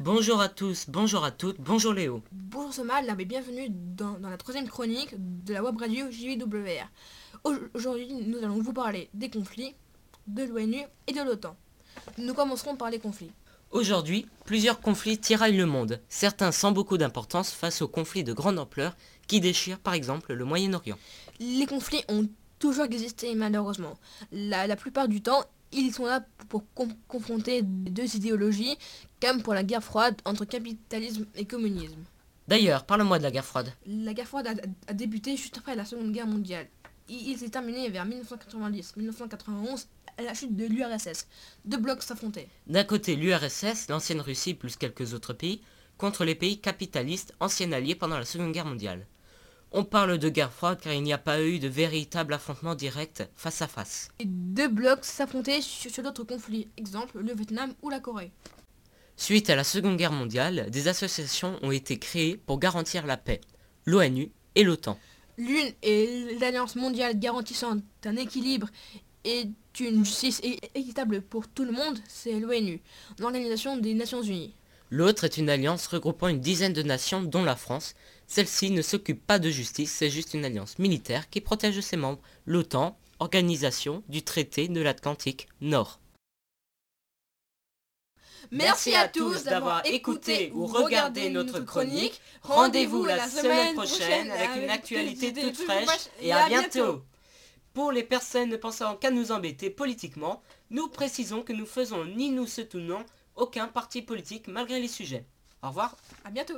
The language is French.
Bonjour à tous, bonjour à toutes, bonjour Léo. Bonjour Somal, bienvenue dans, dans, la troisième chronique de la web radio JVWR. Aujourd'hui, nous allons vous parler des conflits, de l'ONU et de l'OTAN. Nous commencerons par les conflits. Aujourd'hui, plusieurs conflits tiraillent le monde, certains sans beaucoup d'importance face aux conflits de grande ampleur qui déchirent par exemple le Moyen-Orient. Les conflits ont toujours existé malheureusement. La, plupart du temps, ils sont là pour confronter deux idéologies, comme pour la guerre froide entre capitalisme et communisme. D'ailleurs, parle-moi de la guerre froide. La guerre froide a, débuté juste après la Seconde Guerre mondiale. Il, s'est terminé vers 1990-1991 à la chute de l'URSS. Deux blocs s'affrontaient. D'un côté, l'URSS, l'ancienne Russie plus quelques autres pays, contre les pays capitalistes anciens alliés pendant la Seconde Guerre mondiale. On parle de guerre froide car il n'y a pas eu de véritable affrontement direct face à face. deux blocs s'affrontaient sur, d'autres conflits, exemple le Vietnam ou la Corée. Suite à la Seconde Guerre mondiale, des associations ont été créées pour garantir la paix, l'ONU et l'OTAN. L'une est l'Alliance mondiale garantissant un équilibre et une justice équitable pour tout le monde, c'est l'ONU, l'Organisation des Nations Unies. L'autre est une alliance regroupant une dizaine de nations dont la France. Celle-ci ne s'occupe pas de justice, c'est juste une alliance militaire qui protège ses membres, l'OTAN, organisation du traité de l'Atlantique Nord. Merci à tous d'avoir écouté ou regardé notre chronique. Rendez-vous la semaine prochaine avec une actualité toute fraîche et à bientôt. Pour les personnes pensant qu'à nous embêter politiquement, nous précisons que nous faisons ni nous soutenons aucun parti politique malgré les sujets. Au revoir. À bientôt.